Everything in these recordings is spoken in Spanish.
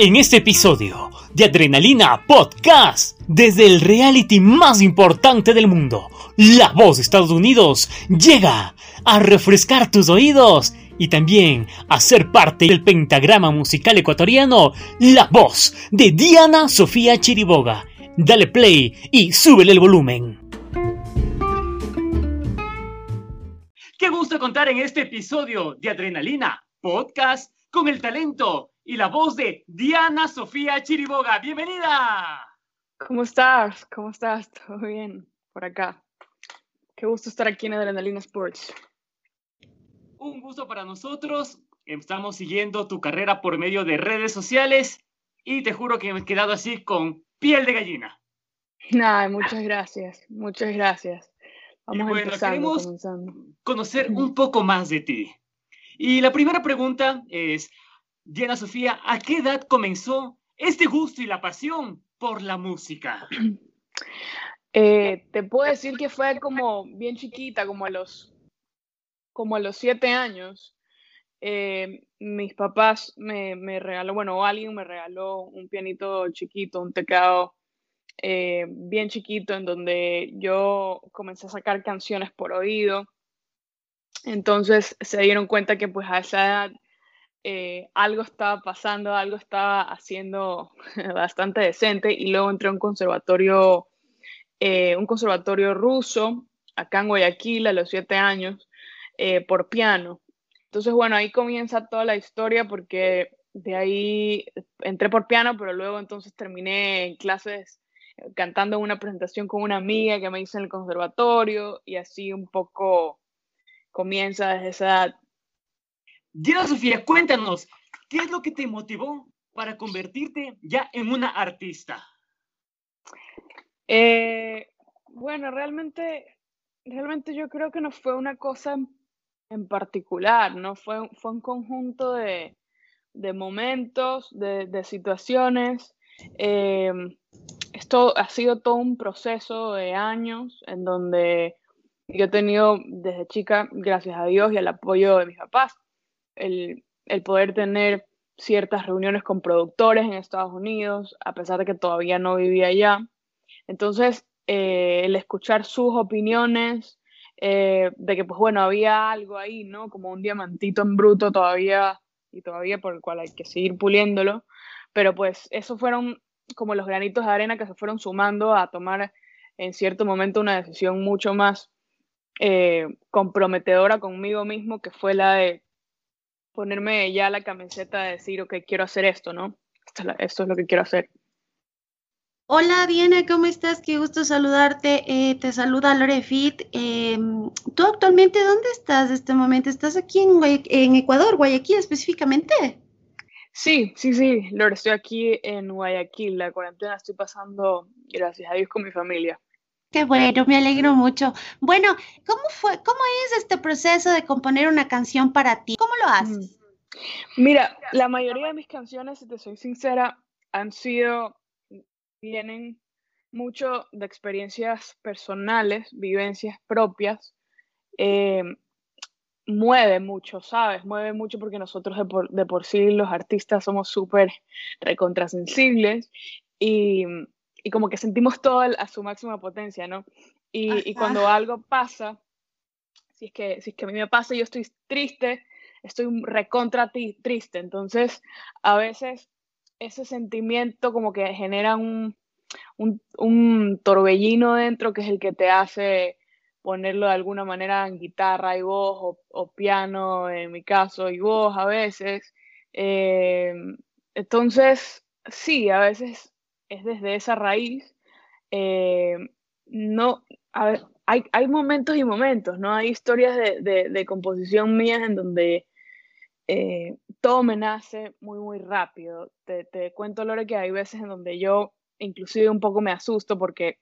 En este episodio de Adrenalina Podcast, desde el reality más importante del mundo, La Voz de Estados Unidos llega a refrescar tus oídos y también a ser parte del pentagrama musical ecuatoriano La Voz de Diana Sofía Chiriboga. Dale play y súbele el volumen. Qué gusto contar en este episodio de Adrenalina Podcast con el talento y la voz de Diana Sofía Chiriboga. ¡Bienvenida! ¿Cómo estás? ¿Cómo estás? ¿Todo bien por acá? Qué gusto estar aquí en Adrenalina Sports. Un gusto para nosotros. Estamos siguiendo tu carrera por medio de redes sociales y te juro que me he quedado así con piel de gallina. Nada, muchas gracias, muchas gracias. Vamos y bueno, queremos conocer un poco más de ti. Y la primera pregunta es, Diana Sofía, ¿a qué edad comenzó este gusto y la pasión por la música? Eh, te puedo decir que fue como bien chiquita, como a los, como a los siete años. Eh, mis papás me, me, regaló, bueno, alguien me regaló un pianito chiquito, un teclado eh, bien chiquito, en donde yo comencé a sacar canciones por oído. Entonces se dieron cuenta que pues a esa edad eh, algo estaba pasando, algo estaba haciendo bastante decente y luego entré a un conservatorio, eh, un conservatorio ruso acá en Guayaquil a los siete años eh, por piano. Entonces, bueno, ahí comienza toda la historia porque de ahí entré por piano, pero luego entonces terminé en clases cantando una presentación con una amiga que me hizo en el conservatorio y así un poco comienza desde esa edad Diana Sofía, cuéntanos, ¿qué es lo que te motivó para convertirte ya en una artista? Eh, bueno, realmente, realmente yo creo que no fue una cosa en, particular, ¿no? Fue, fue un conjunto de, momentos, de, situaciones. Eh, esto ha sido todo un proceso de años en donde yo he tenido desde chica, gracias a Dios y al apoyo de mis papás, el, poder tener ciertas reuniones con productores en Estados Unidos, a pesar de que todavía no vivía allá. Entonces, eh, el escuchar sus opiniones, eh, de que, pues bueno, había algo ahí, ¿no? Como un diamantito en bruto todavía, y todavía por el cual hay que seguir puliéndolo. Pero pues, esos fueron como los granitos de arena que se fueron sumando a tomar en cierto momento una decisión mucho más eh, comprometedora conmigo mismo, que fue la de ponerme ya la camiseta de decir, ok, quiero hacer esto, ¿no? Esto, es lo que quiero hacer. Hola, Diana, ¿cómo estás? Qué gusto saludarte. Eh, te saluda Lore Fit. Em, ¿Tú actualmente dónde estás en este momento? ¿Estás aquí en, en Ecuador, Guayaquil específicamente? Sí, sí, sí, Lore, estoy aquí en Guayaquil. La cuarentena estoy pasando, gracias a Dios, con mi familia. Qué bueno, me alegro mucho. Bueno, ¿cómo fue, cómo es este proceso de componer una canción para ti? ¿Cómo lo haces? Mm. Mira, la mayoría de mis canciones, si te soy sincera, han sido, vienen mucho de experiencias personales, vivencias propias. Eh, mueve mucho, ¿sabes? Mueve mucho porque nosotros de por, de por sí los artistas somos súper recontrasensibles y y como que sentimos todo a su máxima potencia, ¿no? Y, y, cuando algo pasa, si es, que, si es que a mí me pasa yo estoy triste, estoy recontra triste. Entonces, a veces ese sentimiento como que genera un, un, un, torbellino dentro que es el que te hace ponerlo de alguna manera en guitarra y voz o, o piano, en mi caso, y voz a veces. Eh, entonces, sí, a veces es desde esa raíz. Eh, no, hay, hay, momentos y momentos, ¿no? Hay historias de, de, composición mías en donde eh, todo me nace muy, muy rápido. Te, te, cuento, Lore, que hay veces en donde yo inclusive un poco me asusto porque,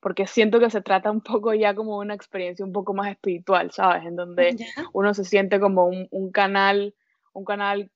porque siento que se trata un poco ya como una experiencia un poco más espiritual, ¿sabes? En donde uno se siente como un, un canal, un canal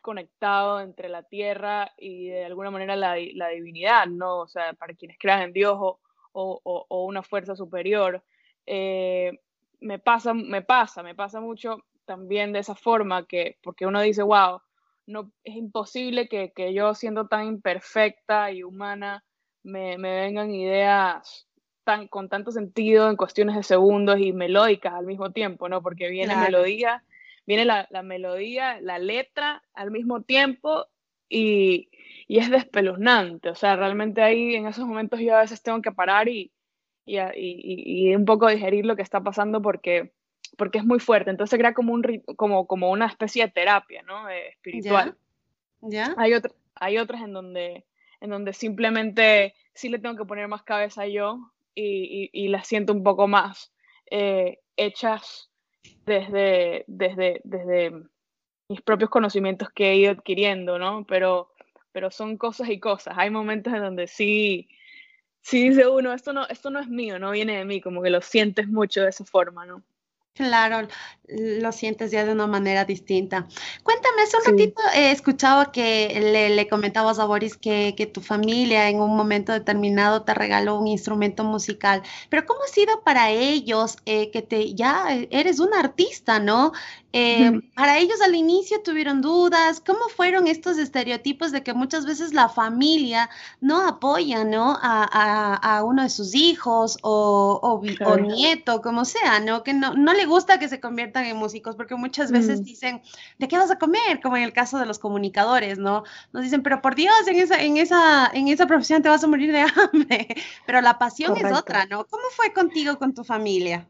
conectado entre la tierra y de alguna manera la, la divinidad, ¿no? O sea, para quienes crean en Dios o, o, o una fuerza superior. Eh, me pasa, me pasa, me pasa mucho también de esa forma que, porque uno dice, wow, no, es imposible que, que yo siendo tan imperfecta y humana me, me vengan ideas tan, con tanto sentido en cuestiones de segundos y melódicas al mismo tiempo, ¿no? Porque viene melodía, viene la, la, melodía, la letra al mismo tiempo y, y, es despeluznante. O sea, realmente ahí en esos momentos yo a veces tengo que parar y, y, y un poco digerir lo que está pasando porque, porque es muy fuerte. Entonces crea como, un, como, como una especie de terapia, ¿no? Eh, espiritual. ¿Ya? Hay, otro, hay otras en donde, en donde simplemente sí le tengo que poner más cabeza yo y, y, las siento un poco más eh, hechas desde, desde, desde mis propios conocimientos que he ido adquiriendo, ¿no? Pero, pero son cosas y cosas. Hay momentos en donde sí, sí dice uno, esto no, esto no es mío, no viene de mí, como que lo sientes mucho de esa forma, ¿no? Claro, lo sientes ya de una manera distinta. Cuéntame, hace un ratito he escuchado que le, le comentabas a Boris que, que, tu familia en un momento determinado te regaló un instrumento musical, pero ¿cómo ha sido para ellos eh, que te ya eres un artista, ¿no? Eh, para ellos al inicio tuvieron dudas, ¿cómo fueron estos estereotipos de que muchas veces la familia no apoya, ¿no? A, a, a uno de sus hijos o, o, o, nieto, como sea, ¿no? Que no, no le gusta que se conviertan en músicos porque muchas veces mm. dicen, ¿de qué vas a comer? Como en el caso de los comunicadores, ¿no? Nos dicen, pero por Dios, en esa, en esa, en esa profesión te vas a morir de hambre, pero la pasión es otra, ¿no? ¿Cómo fue contigo, con tu familia?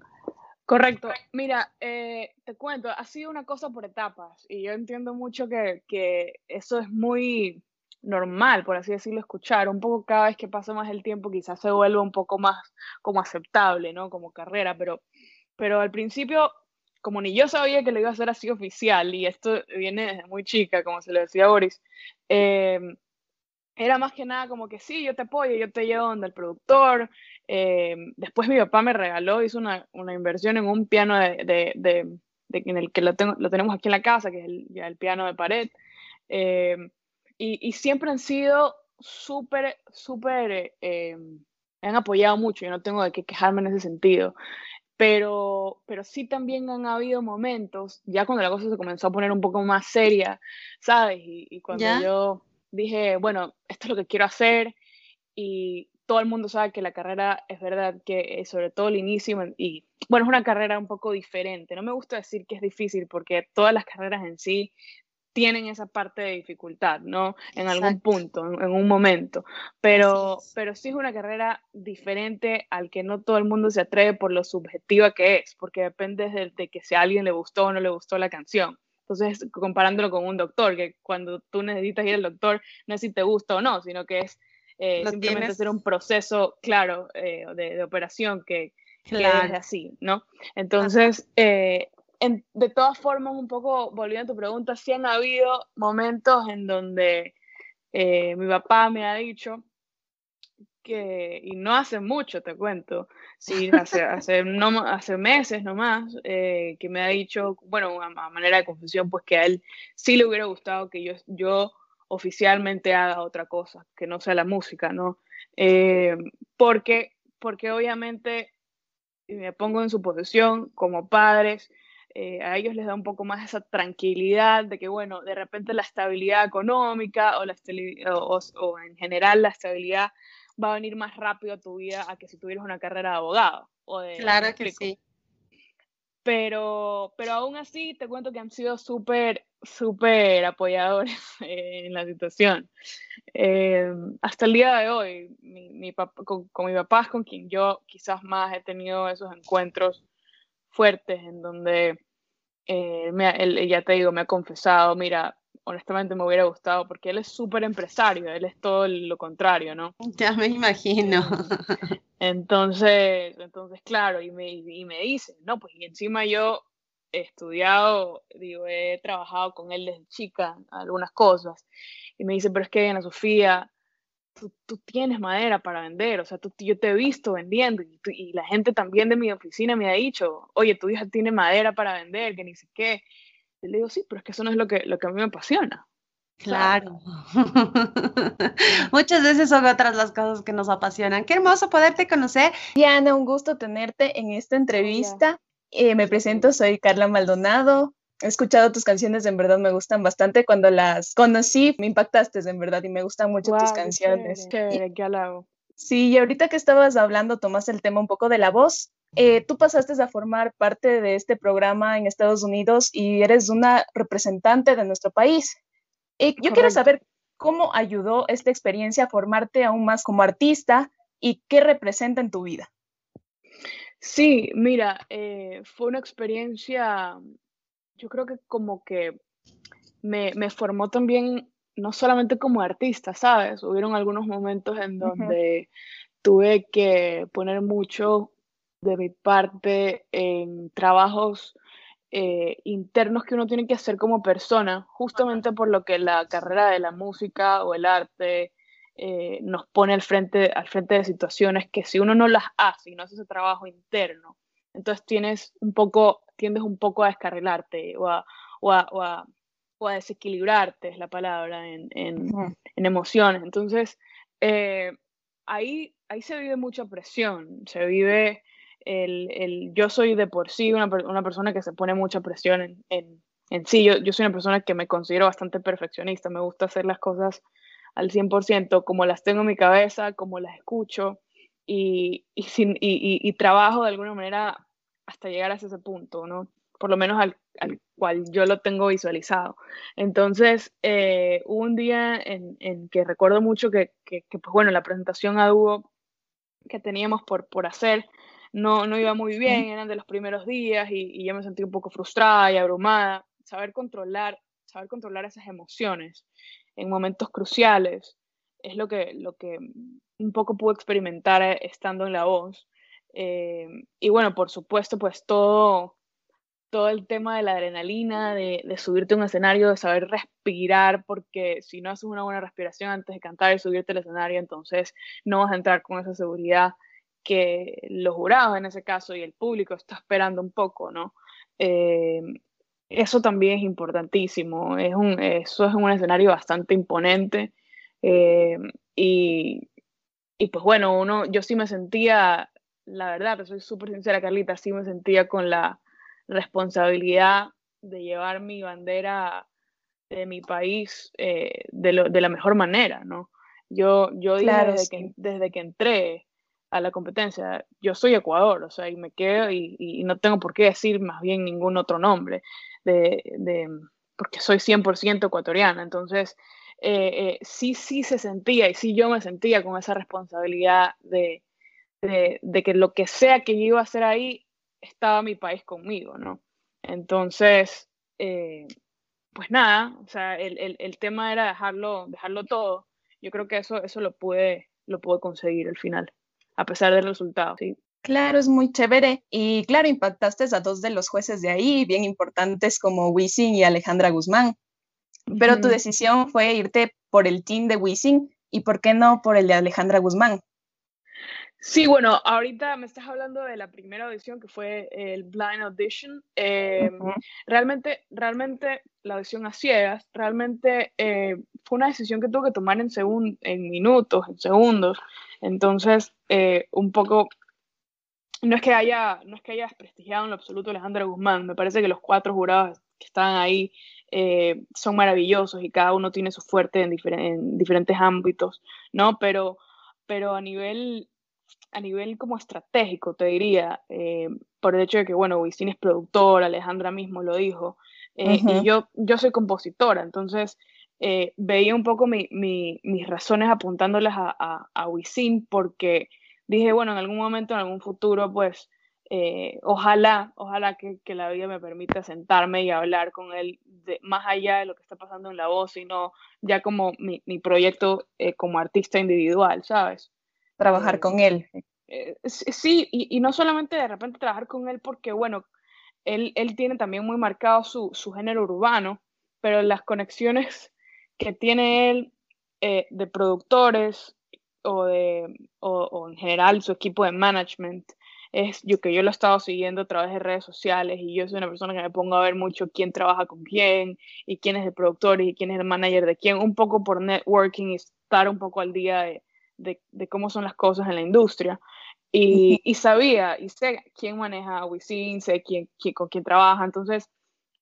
Correcto. Mira, eh, te cuento, ha sido una cosa por etapas y yo entiendo mucho que, que, eso es muy normal, por así decirlo, escuchar. Un poco cada vez que pasa más el tiempo quizás se vuelve un poco más como aceptable, ¿no? Como carrera, pero, pero al principio, como ni yo sabía que lo iba a hacer así oficial, y esto viene desde muy chica, como se le decía a Boris, eh, era más que nada como que sí, yo te apoyo, yo te llevo donde el productor. Eh, después mi papá me regaló, hizo una, una inversión en un piano de, de, de, en el que lo, tengo, lo tenemos aquí en la casa, que es el, el piano de pared. Eh, y, y, siempre han sido súper, súper, eh, me han apoyado mucho, yo no tengo de qué quejarme en ese sentido. Pero, pero sí también han habido momentos, ya cuando la cosa se comenzó a poner un poco más seria, ¿sabes? Y, y cuando ¿Ya? yo dije, bueno, esto es lo que quiero hacer y todo el mundo sabe que la carrera es verdad que sobre todo el inicio y bueno, es una carrera un poco diferente. No me gusta decir que es difícil porque todas las carreras en sí tienen esa parte de dificultad, ¿no? En Exacto. algún punto, en, en, un momento. Pero, pero sí es una carrera diferente al que no todo el mundo se atreve por lo subjetiva que es, porque depende de, de que si a alguien le gustó o no le gustó la canción. Entonces, comparándolo con un doctor, que cuando tú necesitas ir al doctor, no es si te gusta o no, sino que es eh, simplemente tienes? hacer un proceso, claro, eh, de, de, operación que, claro. que, es así, ¿no? Entonces, eh, en, de todas formas, un poco volviendo a tu pregunta, sí han habido momentos en donde mi papá me ha dicho, que, y no hace mucho, te cuento, sí, hace, hace, no, hace meses nomás, eh, que me ha dicho, bueno, a, manera de confesión, pues que a él sí le hubiera gustado que yo, yo oficialmente haga otra cosa, que no sea la música, ¿no? Eh, porque, porque obviamente me pongo en su posición como padres, eh, a ellos les da un poco más esa tranquilidad de que, bueno, de repente la estabilidad económica o, la o, o en general la estabilidad va a venir más rápido a tu vida a que si tuvieras una carrera de abogado. O de, claro que sí. Pero, pero aún así te cuento que han sido súper, súper apoyadores en la situación. Eh, hasta el día de hoy, mi, mi papá, con, con mi papá es con quien yo quizás más he tenido esos encuentros fuertes en donde eh, me, él, ya te digo, me ha confesado, mira, honestamente me hubiera gustado porque él es súper empresario, él es todo lo contrario, ¿no? Ya me imagino. Entonces, entonces claro, y me, y me dice, no, pues y encima yo he estudiado, digo, he trabajado con él desde chica, algunas cosas, y me dice, pero es que Ana Sofía, tú, tú, tienes madera para vender, o sea, tú, yo te he visto vendiendo y, tú, y, la gente también de mi oficina me ha dicho, oye, tu hija tiene madera para vender, que ni sé qué. Y le digo, sí, pero es que eso no es lo que, lo que a mí me apasiona. Claro. Muchas veces son otras las cosas que nos apasionan. Qué hermoso poderte conocer. Diana, un gusto tenerte en esta entrevista. Eh, me presento, soy Carla Maldonado, he escuchado tus canciones, en verdad me gustan bastante. Cuando las conocí, me impactaste, en verdad, y me gustan mucho tus canciones. Chévere, qué Sí, y ahorita que estabas hablando, tomaste el tema un poco de la voz. Eh, tú pasaste a formar parte de este programa en Estados Unidos y eres una representante de nuestro país. Y yo quiero saber cómo ayudó esta experiencia a formarte aún más como artista y qué representa en tu vida. Sí, mira, eh, fue una experiencia, yo creo que como que me, me formó también no solamente como artista, ¿sabes? Hubieron algunos momentos en donde tuve que poner mucho de mi parte en trabajos eh, internos que uno tiene que hacer como persona, justamente por lo que la carrera de la música o el arte eh, nos pone al frente, al frente de situaciones que si uno no las hace y no hace ese trabajo interno, entonces tienes un poco, tiendes un poco a descarrilarte o a, o a o a desequilibrarte, es la palabra, en, en, emociones. Entonces, eh, ahí, ahí se vive mucha presión, se vive el, el yo soy de por sí una, una, persona que se pone mucha presión en, en, en sí, yo, yo, soy una persona que me considero bastante perfeccionista, me gusta hacer las cosas al 100%, como las tengo en mi cabeza, como las escucho, y, y, sin, y, y trabajo de alguna manera hasta llegar a ese punto, ¿no? Por lo menos al, al cual yo lo tengo visualizado. Entonces, eh, un día en, en, que recuerdo mucho que, que, pues bueno, la presentación a dúo que teníamos por, por hacer no, no iba muy bien, eran de los primeros días y, y yo me sentí un poco frustrada y abrumada. Saber controlar, saber controlar esas emociones en momentos cruciales es lo que, lo que un poco pude experimentar eh, estando en la voz. Eh, y bueno, por supuesto, pues todo, todo el tema de la adrenalina, de, de, subirte a un escenario, de saber respirar, porque si no haces una buena respiración antes de cantar y subirte al escenario, entonces no vas a entrar con esa seguridad que los jurados en ese caso y el público está esperando un poco, ¿no? Eh, eso también es importantísimo, es un, eso es un escenario bastante imponente eh, y, y pues bueno, uno, yo sí me sentía, la verdad, soy súper sincera Carlita, sí me sentía con la responsabilidad de llevar mi bandera de mi país eh, de, lo, de, la mejor manera, ¿no? Yo, yo dije desde, que, desde que entré a la competencia, yo soy Ecuador, o sea, y me quedo y, y no tengo por qué decir más bien ningún otro nombre, de, de porque soy 100% ecuatoriana, entonces eh, eh, sí, sí se sentía y sí yo me sentía con esa responsabilidad de, de, de que lo que sea que yo iba a hacer ahí estaba mi país conmigo, ¿no? Entonces, eh, pues nada, o sea, el, el, el, tema era dejarlo, dejarlo todo. Yo creo que eso, eso lo pude, lo pude conseguir al final, a pesar del resultado, ¿sí? Claro, es muy chévere. Y claro, impactaste a dos de los jueces de ahí, bien importantes como Wisin y Alejandra Guzmán. Pero uh -huh. tu decisión fue irte por el team de Wisin y por qué no por el de Alejandra Guzmán. Sí, bueno, ahorita me estás hablando de la primera audición que fue el Blind Audition. Eh, uh -huh. Realmente, realmente la audición a ciegas, realmente eh, fue una decisión que tuve que tomar en, segun en minutos, en segundos. Entonces, eh, un poco, no es que haya, no es que haya desprestigiado en lo absoluto a Alejandra Guzmán. Me parece que los cuatro jurados que están ahí eh, son maravillosos y cada uno tiene su fuerte en, difer en diferentes ámbitos, ¿no? Pero, pero a nivel a nivel como estratégico, te diría, eh, por el hecho de que, bueno, Wisin es productora, Alejandra mismo lo dijo, eh, uh -huh. y yo, yo soy compositora, entonces eh, veía un poco mi, mi, mis razones apuntándolas a, a, a, Wisin porque dije, bueno, en algún momento, en algún futuro, pues, eh, ojalá, ojalá que, que, la vida me permita sentarme y hablar con él de, más allá de lo que está pasando en la voz, sino ya como mi, mi proyecto eh, como artista individual, ¿sabes? trabajar eh, con él. Eh, sí, y, y, no solamente de repente trabajar con él porque, bueno, él, él tiene también muy marcado su, su, género urbano, pero las conexiones que tiene él eh, de productores o, de, o, o, en general su equipo de management es yo que yo lo he estado siguiendo a través de redes sociales y yo soy una persona que me pongo a ver mucho quién trabaja con quién y quién es el productor y quién es el manager de quién, un poco por networking y estar un poco al día de, de, de, cómo son las cosas en la industria. Y, y, sabía, y sé quién maneja a Wisin, sé quién, quién, con quién trabaja. Entonces,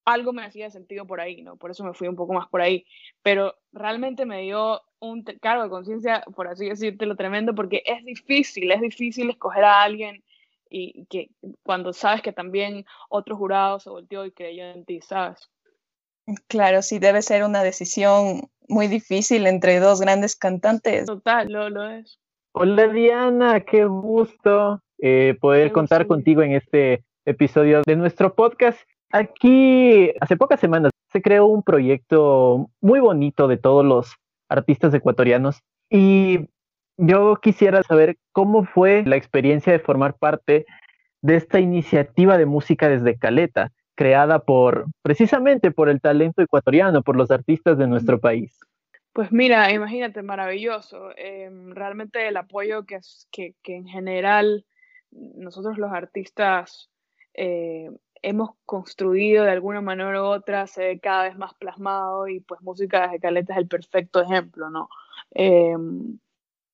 algo me hacía sentido por ahí, ¿no? Por eso me fui un poco más por ahí. Pero realmente me dio un cargo de conciencia, por así decirte, lo tremendo, porque es difícil, es difícil escoger a alguien y que cuando sabes que también otro jurado se volteó y creyó en ti, ¿sabes? Claro, sí, debe ser una decisión muy difícil entre dos grandes cantantes. Total, lo, lo es. Hola Diana, qué gusto eh, poder contar contigo en este episodio de nuestro podcast. Aquí, hace pocas semanas, se creó un proyecto muy bonito de todos los artistas ecuatorianos y yo quisiera saber cómo fue la experiencia de formar parte de esta iniciativa de música desde Caleta, creada por precisamente por el talento ecuatoriano, por los artistas de nuestro país. Pues mira, imagínate, maravilloso. Em, realmente el apoyo que, que, que, en general nosotros los artistas eh, hemos construido de alguna manera u otra se ve cada vez más plasmado y pues Música de Caleta es el perfecto ejemplo, ¿no? Em,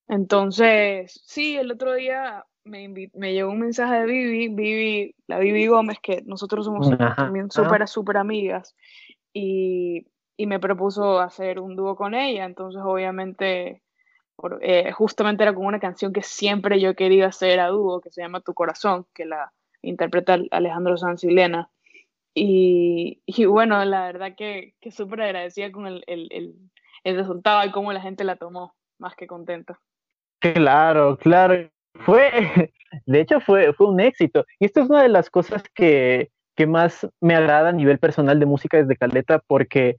entonces, sí, el otro día me, me llegó un mensaje de Vivi, Vivi, la Vivi Gómez, que nosotros somos también súper, súper amigas, y, y, me propuso hacer un dúo con ella, entonces obviamente, eh, justamente era como una canción que siempre yo querido hacer a dúo, que se llama Tu Corazón, que la interpreta Alejandro Sanz y Lena. Y, y, bueno, la verdad que, que súper agradecida con el, el, el, el, resultado y cómo la gente la tomó, más que contenta. Claro, claro. Fue, de hecho, fue, fue un éxito. Y esto es una de las cosas que, que más me agrada a nivel personal de música desde Caleta, porque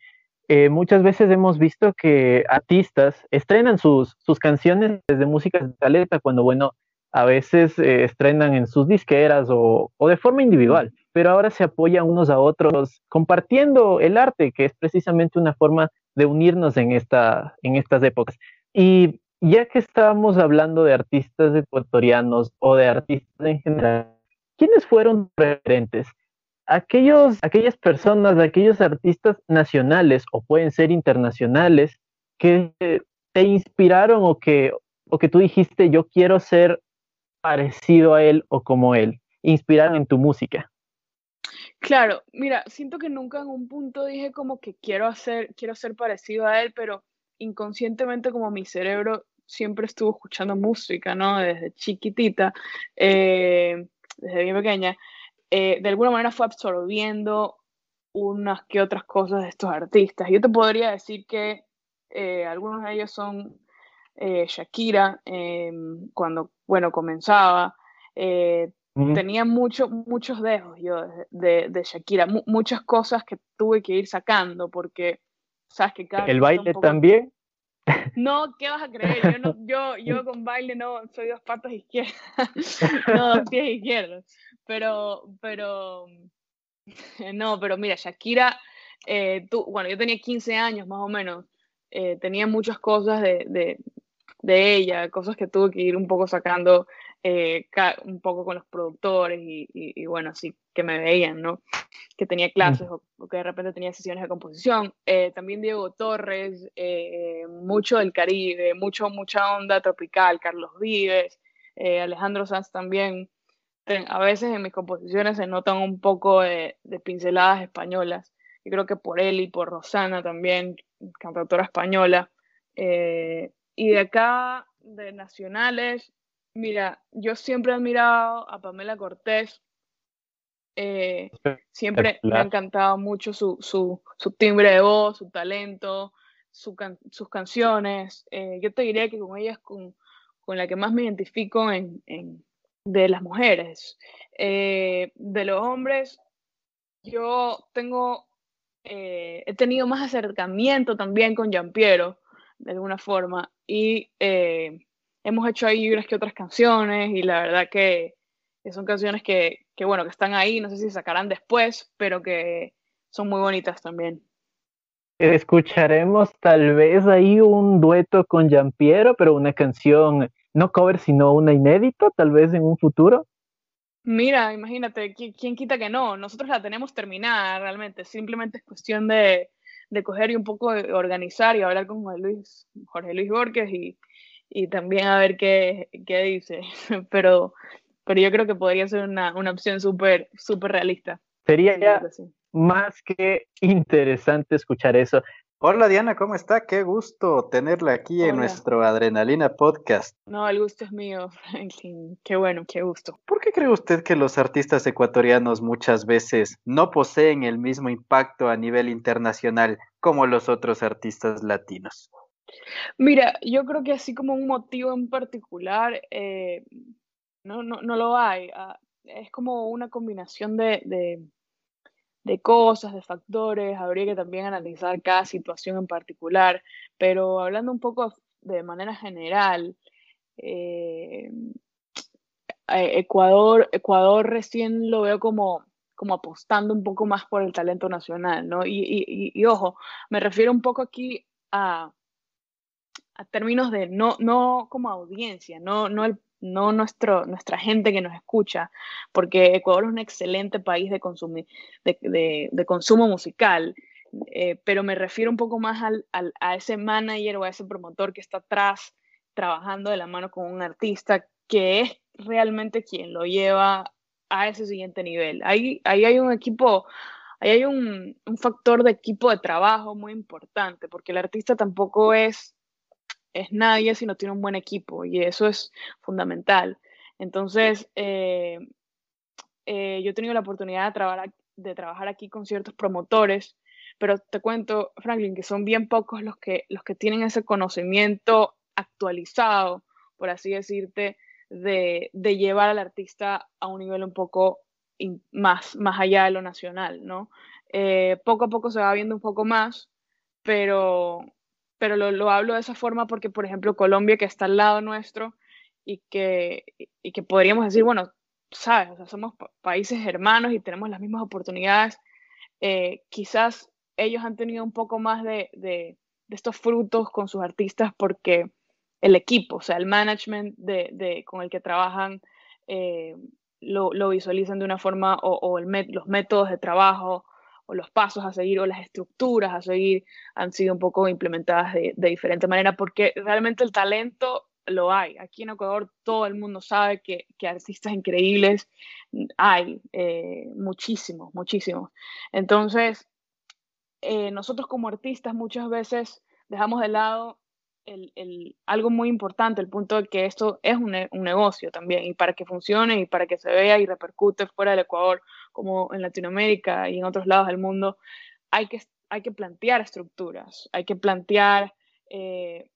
eh, muchas veces hemos visto que artistas estrenan sus, sus canciones desde música desde Caleta, cuando, bueno, a veces eh, estrenan en sus disqueras o, de forma individual, pero ahora se apoyan unos a otros compartiendo el arte, que es precisamente una forma de unirnos en, esta, en estas épocas. Y ya que estábamos hablando de artistas ecuatorianos o de artistas en general, ¿quiénes fueron referentes? Aquellos, aquellas personas, aquellos artistas nacionales o pueden ser internacionales que te inspiraron o que, o que tú dijiste, yo quiero ser parecido a él o como él, inspiraron en tu música? Claro, mira, siento que nunca en un punto dije como que quiero hacer, quiero ser parecido a él, pero inconscientemente como mi cerebro siempre estuvo escuchando música, ¿no? Desde chiquitita, eh, desde bien pequeña, eh, de alguna manera fue absorbiendo unas que otras cosas de estos artistas. Yo te podría decir que eh, algunos de ellos son eh, Shakira, em, cuando, bueno, comenzaba, eh, tenía mucho, muchos dedos yo de, de, Shakira, muchas cosas que tuve que ir sacando, porque, ¿sabes que ¿El baile también? No, ¿qué vas a creer? Yo, no, yo, yo con baile no soy dos patas izquierdas, no dos pies izquierdos. Pero, pero, no, pero mira, Shakira, eh, tú, bueno, yo tenía 15 años más o menos, tenía muchas cosas de, de ella, cosas que tuve que ir un poco sacando eh, un poco con los productores y, bueno, así que me veían, ¿no? Que tenía clases o, que de repente tenía sesiones de composición. Eh, también Diego Torres, eh, mucho del Caribe, mucho, mucha onda tropical, Carlos Vives, Alejandro Sanz también. A veces en mis composiciones se notan un poco de, de pinceladas españolas. Yo creo que por él y por Rosana también, cantautora española. Y de acá, de nacionales, mira, yo siempre he admirado a Pamela Cortés. Eh, siempre me ha encantado mucho su, su, su, timbre de voz, su talento, su sus canciones. Eh, yo te diría que con ella es con, con la que más me identifico en, en de las mujeres. Eh, de los hombres, yo tengo, he tenido más acercamiento también con Piero de alguna forma. Y eh, hemos hecho ahí unas que otras canciones y la verdad que, son canciones que, que, bueno, que están ahí, no sé si sacarán después, pero que son muy bonitas también. Escucharemos tal vez ahí un dueto con Piero pero una canción no cover, sino una inédito, tal vez en un futuro. Mira, imagínate, ¿quién, quita que no? Nosotros la tenemos terminada realmente, simplemente es cuestión de, de coger y un poco organizar y hablar con Jorge Luis, Jorge Luis Borges y, y también a ver qué, qué dice. pero, pero yo creo que podría ser una, una opción súper súper realista. Sería, más que interesante escuchar eso. Hola Diana, ¿cómo está? Qué gusto tenerla aquí en nuestro Adrenalina Podcast. No, el gusto es mío, Franklin. Qué bueno, qué gusto. ¿Por qué cree usted que los artistas ecuatorianos muchas veces no poseen el mismo impacto a nivel internacional como los otros artistas latinos? Mira, yo creo que así como un motivo en particular, eh, no, no, no, lo hay. Ah, es como una combinación de de cosas, de factores, habría que también analizar cada situación en particular, pero hablando un poco de manera general, eh, eh, Ecuador, Ecuador recién lo veo como, como apostando un poco más por el talento nacional, ¿no? Y, ojo, me refiero un poco aquí a, a términos de no, no como audiencia, no, no el no nuestro, nuestra gente que nos escucha, porque Ecuador es un excelente país de, de, consumo musical, eh, pero me refiero un poco más al, a ese manager o a ese promotor que está atrás trabajando de la mano con un artista que es realmente quien lo lleva a ese siguiente nivel. Ahí, ahí hay un equipo, ahí hay un, un factor de equipo de trabajo muy importante, porque el artista tampoco es es nadie si no tiene un buen equipo y eso es fundamental. Entonces, eh, eh, yo he tenido la oportunidad de trabajar, de trabajar aquí con ciertos promotores, pero te cuento, Franklin, que son bien pocos los que, los que tienen ese conocimiento actualizado, por así decirte, de, llevar al artista a un nivel un poco más, más allá de lo nacional, ¿no? Eh, poco a poco se va viendo un poco más, pero, pero lo, hablo de esa forma porque, por ejemplo, Colombia, que está al lado nuestro y que, y que podríamos decir, bueno, sabes, o sea, somos países hermanos y tenemos las mismas oportunidades, eh, quizás ellos han tenido un poco más de, de, estos frutos con sus artistas porque el equipo, o sea, el management de, de con el que trabajan, eh, lo, lo, visualizan de una forma o, o el los métodos de trabajo o los pasos a seguir o las estructuras a seguir han sido un poco implementadas de, diferente manera, porque realmente el talento lo hay. Aquí en Ecuador todo el mundo sabe que, artistas increíbles hay, eh, muchísimos, muchísimos. Entonces, eh, nosotros como artistas muchas veces dejamos de lado el, algo muy importante, el punto de que esto es un, un, negocio también, y para que funcione y para que se vea y repercute fuera del Ecuador, como en Latinoamérica y en otros lados del mundo, hay que, hay que plantear estructuras, hay que plantear eh,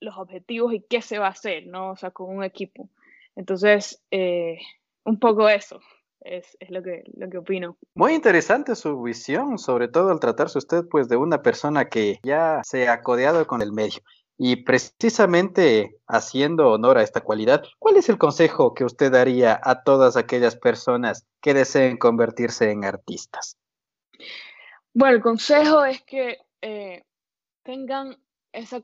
los objetivos y qué se va a hacer, ¿no? O sea, con un equipo. Entonces, eh, un poco eso. Es, es, lo, que, lo que opino. Muy interesante su visión, sobre todo al tratarse usted pues de una persona que ya se ha codeado con el medio. Y precisamente haciendo honor a esta cualidad, ¿cuál es el consejo que usted daría a todas aquellas personas que deseen convertirse en artistas? Bueno, el consejo es que eh, tengan esa,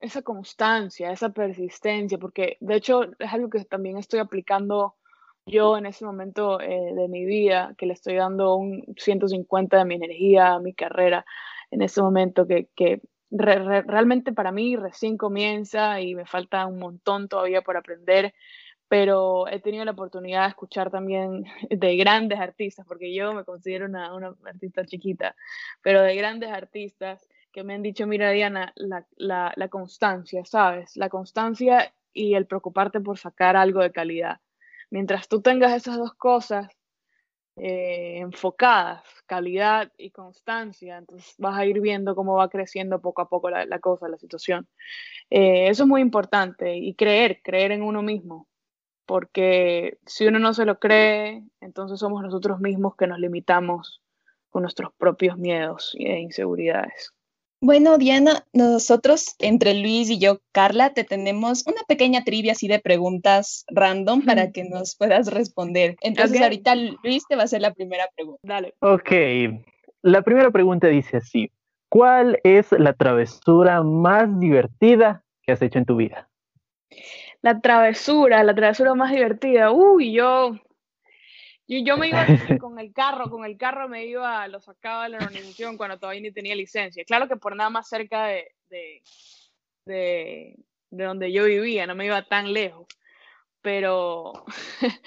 esa constancia, esa persistencia, porque de hecho es algo que también estoy aplicando yo en ese momento eh, de mi vida, que le estoy dando un 150 de mi energía a mi carrera en ese momento que, que realmente para mí recién comienza y me falta un montón todavía por aprender, pero he tenido la oportunidad de escuchar también de grandes artistas, porque yo me considero una, artista chiquita, pero de grandes artistas que me han dicho, mira Diana, la, la constancia, ¿sabes? La constancia y el preocuparte por sacar algo de calidad. Mientras tú tengas esas dos cosas, eh, enfocadas, calidad y constancia, entonces vas a ir viendo cómo va creciendo poco a poco la, cosa, la situación. Eh, eso es muy importante y creer, creer en uno mismo, porque si uno no se lo cree, entonces somos nosotros mismos que nos limitamos con nuestros propios miedos e inseguridades. Bueno, Diana, nosotros, entre Luis y yo, Carla, te tenemos una pequeña trivia así de preguntas random para que nos puedas responder. Entonces, ahorita Luis te va a hacer la primera pregunta. Dale. Ok, la primera pregunta dice así, ¿cuál es la travesura más divertida que has hecho en tu vida? La travesura, la travesura más divertida. Uy, yo y yo me iba con el carro, con el carro me iba, lo sacaba de la organización cuando todavía ni tenía licencia. Claro que por nada más cerca de, de, de, donde yo vivía, no me iba tan lejos. Pero,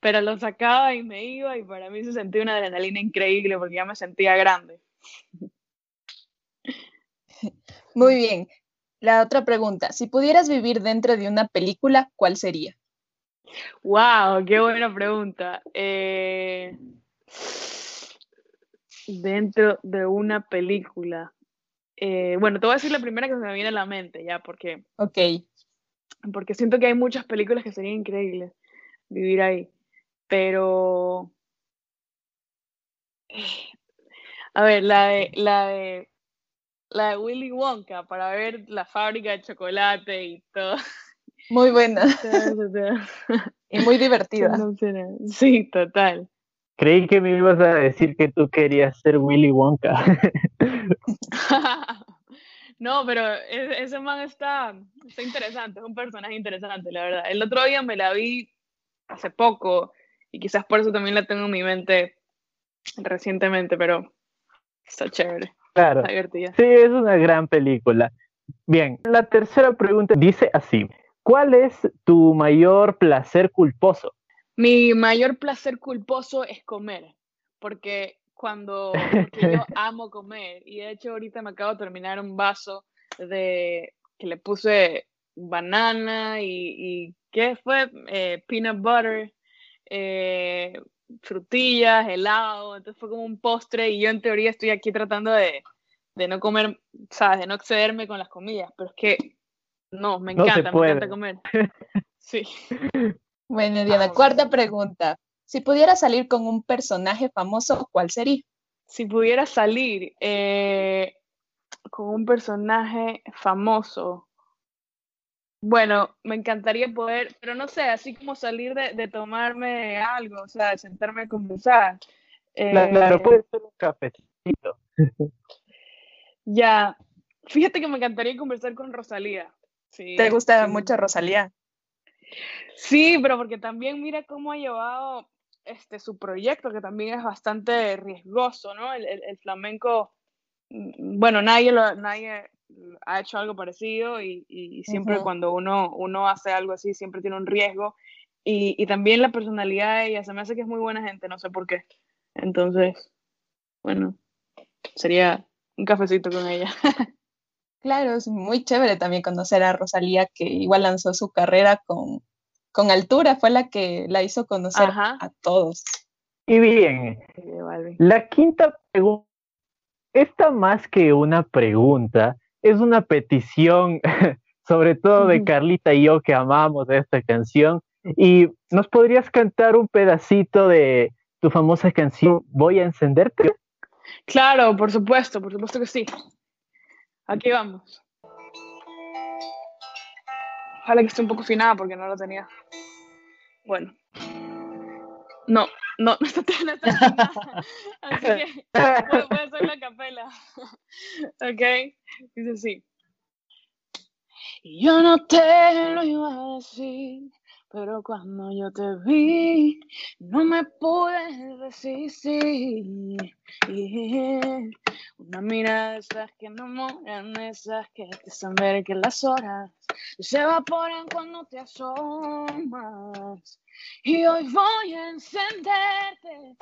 pero lo sacaba y me iba y para mí se sentía una adrenalina increíble porque ya me sentía grande. Muy bien. La otra pregunta, si pudieras vivir dentro de una película, ¿cuál sería? Wow, qué buena pregunta. Eh, dentro de una película. Eh, bueno, te voy a decir la primera que se me viene a la mente, ya, porque. Ok. Porque siento que hay muchas películas que serían increíbles vivir ahí. Pero. A ver, la de, la de. La de Willy Wonka, para ver la fábrica de chocolate y todo. Muy buena. y muy divertida. Sí, total. Creí que me ibas a decir que tú querías ser Willy Wonka. no, pero ese man está, está interesante, es un personaje interesante, la verdad. El otro día me la vi hace poco y quizás por eso también la tengo en mi mente recientemente, pero está chévere. Claro. Está divertida. Sí, es una gran película. Bien, la tercera pregunta dice así. ¿Cuál es tu mayor placer culposo? Mi mayor placer culposo es comer, porque cuando yo amo comer, y de hecho ahorita me acabo de terminar un vaso de que le puse banana y, ¿qué fue? Eh, peanut butter, eh, frutillas, helado, entonces fue como un postre y yo en teoría estoy aquí tratando de, de no comer, ¿sabes? De no excederme con las comidas, pero es que no, me encanta, me encanta comer. Sí. Bueno, Diana, cuarta pregunta. Si pudiera salir con un personaje famoso, ¿cuál sería? Si pudiera salir eh, con un personaje famoso, bueno, me encantaría poder, pero no sé, así como salir de, tomarme algo, o sea, de sentarme a conversar. claro, eh, puede ser un cafecito. ya, fíjate que me encantaría conversar con Rosalía. Sí, ¿Te gusta mucho Rosalía? Sí, pero porque también mira cómo ha llevado este, su proyecto, que también es bastante riesgoso, ¿no? El, flamenco, mm, bueno, nadie, lo, nadie ha hecho algo parecido y, siempre cuando uno, uno hace algo así, siempre tiene un riesgo. Y, y, también la personalidad de ella, se me hace que es muy buena gente, no sé por qué. Entonces, bueno, sería un cafecito con ella. Claro, es muy chévere también conocer a Rosalía, que igual lanzó su carrera con, con altura, fue la que la hizo conocer a todos. Y bien, la quinta pregunta, esta más que una pregunta, es una petición, sobre todo de Carlita y yo que amamos esta canción. Y nos podrías cantar un pedacito de tu famosa canción Voy a encenderte. Claro, por supuesto, por supuesto que sí. Aquí vamos. Ojalá que esté un poco afinada porque no lo tenía. Bueno. No, no, no está, no está Así que voy, a hacer la capela. ok. Dice así. Yo no te lo iba a decir, pero cuando yo te vi, no me pude resistir. Una mirada de esas que enamoran, esas que te hacen ver que las horas se evaporan cuando te asomas. Y hoy voy a encenderte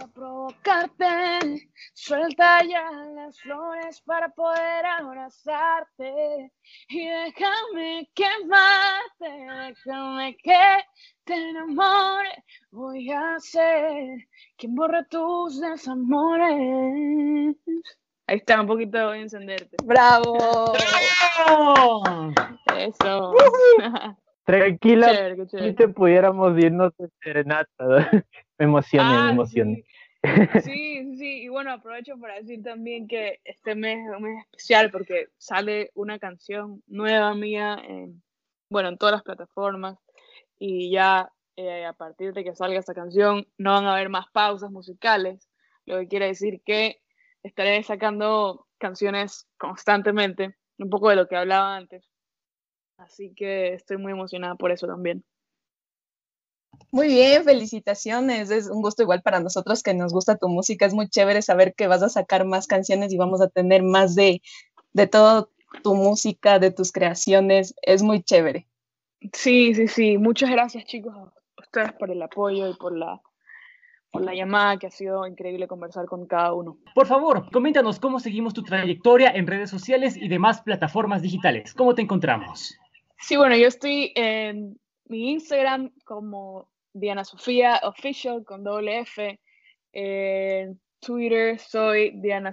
a provocarte. Suelta ya las flores para poder abrazarte. Y déjame quemarte, déjame que te enamore. Voy a ser quien borra tus desamores. Ahí está, un poquito voy a encenderte. ¡Bravo! Eso. Tranquila, si te pudiéramos irnos de serenata. me emocioné, me ah, emocioné. Sí. sí, y bueno, aprovecho para decir también que este mes es un mes especial porque sale una canción nueva mía, en, bueno, en todas las plataformas y ya eh, a partir de que salga esta canción no van a haber más pausas musicales, lo que quiere decir que estaré sacando canciones constantemente, un poco de lo que hablaba antes. Así que estoy muy emocionada por eso también. Muy bien, felicitaciones. Es un gusto igual para nosotros que nos gusta tu música. Es muy chévere saber que vas a sacar más canciones y vamos a tener más de, de todo tu música, de tus creaciones. Es muy chévere. Sí, sí, sí. Muchas gracias, chicos, a ustedes por el apoyo y por la, por la llamada, que ha sido increíble conversar con cada uno. Por favor, coméntanos cómo seguimos tu trayectoria en redes sociales y demás plataformas digitales. ¿Cómo te encontramos? Sí, bueno, yo estoy en mi Instagram como Diana Sofía Official con doble. En Twitter soy Diana,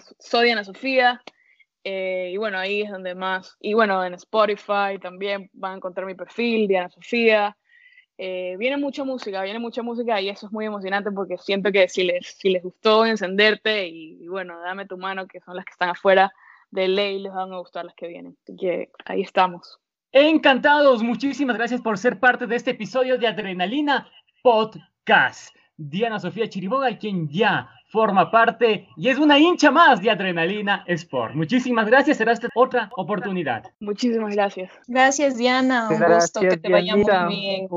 Sofía. Eh, y bueno, ahí es donde más. Y bueno, en Spotify también van a encontrar mi perfil, Diana Sofía. Eh, viene mucha música, viene mucha música y eso es muy emocionante porque siento que si les, si les gustó encenderte y, bueno, dame tu mano, que son las que están afuera de ley, les van a gustar las que vienen. Así que ahí estamos. Encantados, muchísimas gracias por ser parte de este episodio de Adrenalina Podcast. Diana Sofía Chiriboga, quien ya forma parte y es una hincha más de Adrenalina Sport. Muchísimas gracias, será esta otra oportunidad. Muchísimas gracias. Gracias, Diana. Un gusto que te vaya muy bien.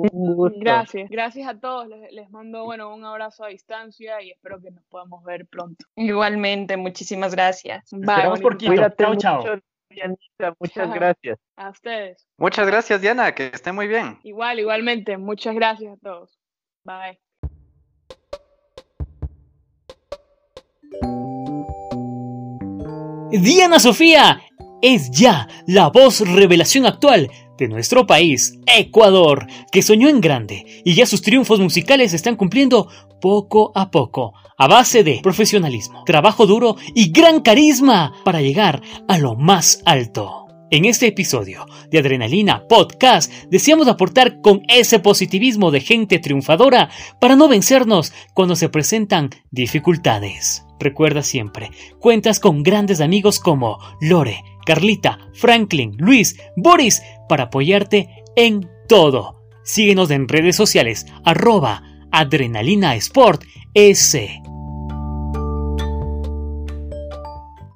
Gracias, gracias a todos. Les, mando bueno, un abrazo a distancia y espero que nos podamos ver pronto. Igualmente, muchísimas gracias. Vamos por Quito. Chao, chao. Muchas gracias. A ustedes. Muchas gracias, Diana, que esté muy bien. Igual, igualmente. Muchas gracias a todos. Bye. Diana Sofía es ya la voz revelación actual de nuestro país, Ecuador, que soñó en grande y ya sus triunfos musicales están cumpliendo poco a poco, a base de profesionalismo, trabajo duro y gran carisma para llegar a lo más alto. En este episodio de Adrenalina Podcast deseamos aportar con ese positivismo de gente triunfadora para no vencernos cuando se presentan dificultades. Recuerda siempre, cuentas con grandes amigos como Lore, Carlita, Franklin, Luis, Boris para apoyarte en todo. Síguenos en redes sociales arroba Adrenalina Sport.